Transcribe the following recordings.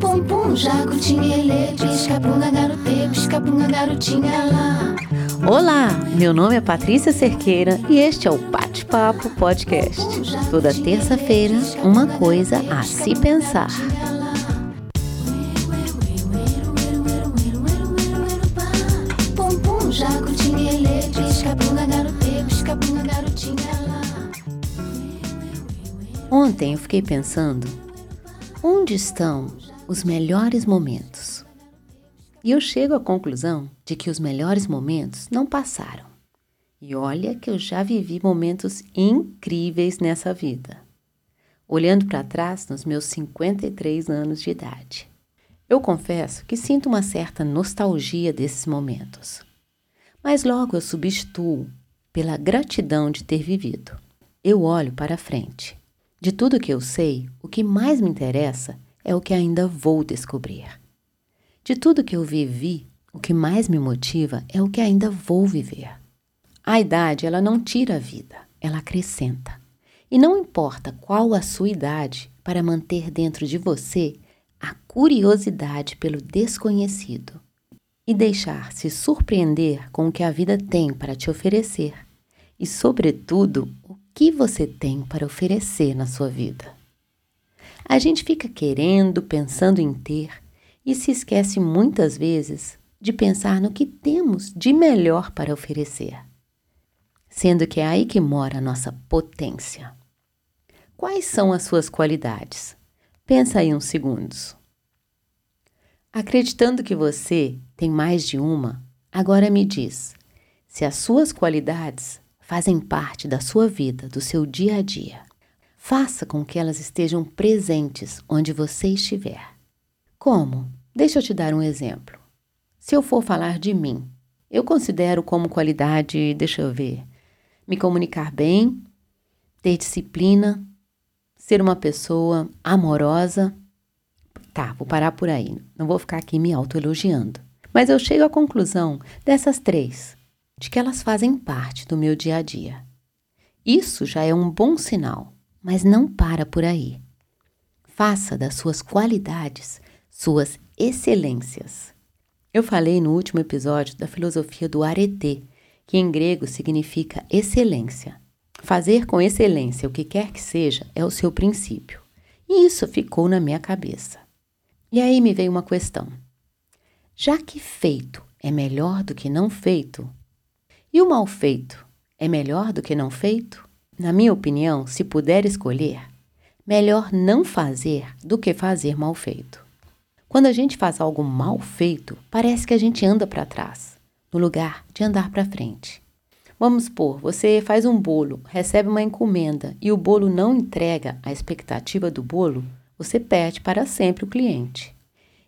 Pum pum, jacutinha, ele, pisca punga, garote, pisca punga, garotinha lá. Olá, meu nome é Patrícia Cerqueira e este é o Bate-Papo Podcast. Toda terça-feira, uma coisa a se pensar. Jacutinha, ele, pisca punga, garote, pisca punga, garotinha Ontem eu fiquei pensando, onde estão os melhores momentos? E eu chego à conclusão de que os melhores momentos não passaram. E olha que eu já vivi momentos incríveis nessa vida. Olhando para trás nos meus 53 anos de idade. Eu confesso que sinto uma certa nostalgia desses momentos. Mas logo eu substituo pela gratidão de ter vivido. Eu olho para frente. De tudo que eu sei, o que mais me interessa é o que ainda vou descobrir. De tudo que eu vivi, o que mais me motiva é o que ainda vou viver. A idade, ela não tira a vida, ela acrescenta. E não importa qual a sua idade, para manter dentro de você a curiosidade pelo desconhecido e deixar-se surpreender com o que a vida tem para te oferecer e, sobretudo, que você tem para oferecer na sua vida. A gente fica querendo, pensando em ter e se esquece muitas vezes de pensar no que temos de melhor para oferecer, sendo que é aí que mora a nossa potência. Quais são as suas qualidades? Pensa aí uns segundos. Acreditando que você tem mais de uma, agora me diz se as suas qualidades fazem parte da sua vida, do seu dia a dia. Faça com que elas estejam presentes onde você estiver. Como? Deixa eu te dar um exemplo. Se eu for falar de mim, eu considero como qualidade, deixa eu ver, me comunicar bem, ter disciplina, ser uma pessoa amorosa. Tá, vou parar por aí. Não vou ficar aqui me autoelogiando. Mas eu chego à conclusão dessas três, de que elas fazem parte do meu dia a dia. Isso já é um bom sinal, mas não para por aí. Faça das suas qualidades suas excelências. Eu falei no último episódio da filosofia do arete, que em grego significa excelência. Fazer com excelência o que quer que seja é o seu princípio. E isso ficou na minha cabeça. E aí me veio uma questão. Já que feito é melhor do que não feito, e o mal feito é melhor do que não feito? Na minha opinião, se puder escolher, melhor não fazer do que fazer mal feito. Quando a gente faz algo mal feito, parece que a gente anda para trás, no lugar de andar para frente. Vamos supor, você faz um bolo, recebe uma encomenda e o bolo não entrega a expectativa do bolo, você perde para sempre o cliente.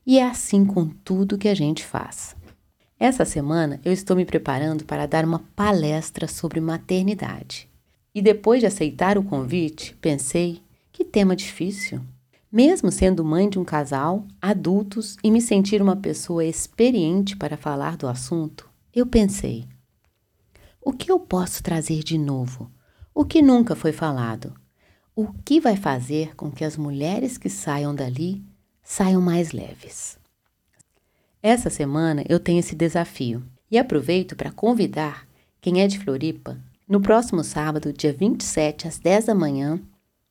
E é assim com tudo que a gente faz. Essa semana eu estou me preparando para dar uma palestra sobre maternidade. E depois de aceitar o convite, pensei: que tema difícil. Mesmo sendo mãe de um casal, adultos e me sentir uma pessoa experiente para falar do assunto, eu pensei: o que eu posso trazer de novo? O que nunca foi falado? O que vai fazer com que as mulheres que saiam dali saiam mais leves? Essa semana eu tenho esse desafio e aproveito para convidar quem é de Floripa. No próximo sábado, dia 27, às 10 da manhã,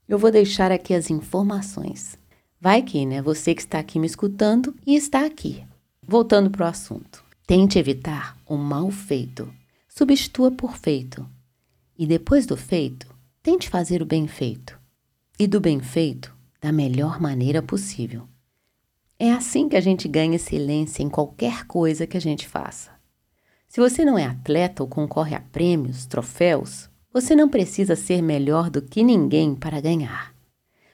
eu vou deixar aqui as informações. Vai que, né? Você que está aqui me escutando e está aqui. Voltando para o assunto. Tente evitar o mal feito. Substitua por feito. E depois do feito, tente fazer o bem feito. E do bem feito, da melhor maneira possível. É assim que a gente ganha excelência em qualquer coisa que a gente faça. Se você não é atleta ou concorre a prêmios, troféus, você não precisa ser melhor do que ninguém para ganhar.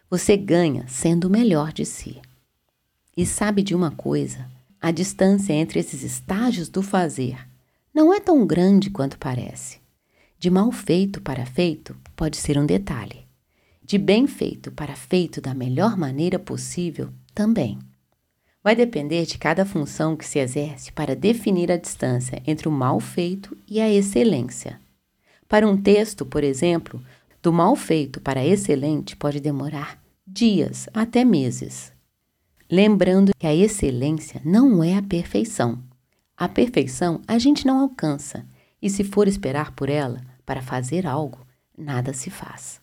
Você ganha sendo o melhor de si. E sabe de uma coisa? A distância entre esses estágios do fazer não é tão grande quanto parece. De mal feito para feito pode ser um detalhe. De bem feito para feito da melhor maneira possível também. Vai depender de cada função que se exerce para definir a distância entre o mal feito e a excelência. Para um texto, por exemplo, Do mal feito para excelente pode demorar dias até meses. Lembrando que a excelência não é a perfeição. A perfeição a gente não alcança, e se for esperar por ela para fazer algo, nada se faz.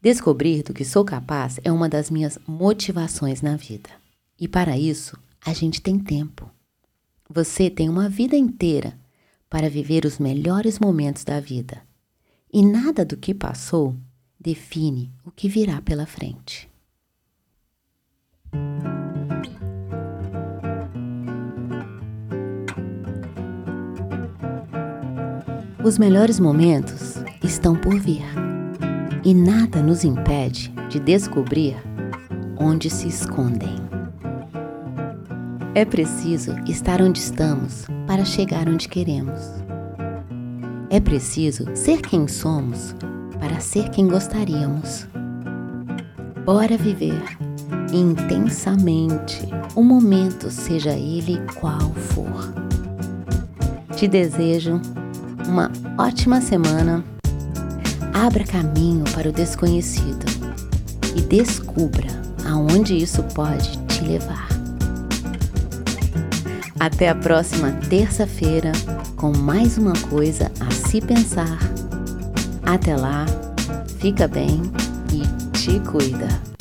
Descobrir do que sou capaz é uma das minhas motivações na vida. E para isso, a gente tem tempo. Você tem uma vida inteira para viver os melhores momentos da vida. E nada do que passou define o que virá pela frente. Os melhores momentos estão por vir e nada nos impede de descobrir onde se escondem. É preciso estar onde estamos para chegar onde queremos. É preciso ser quem somos para ser quem gostaríamos. Bora viver intensamente o momento, seja ele qual for. Te desejo uma ótima semana. Abra caminho para o desconhecido e descubra aonde isso pode te levar. Até a próxima terça-feira com mais uma coisa a se pensar. Até lá, fica bem e te cuida.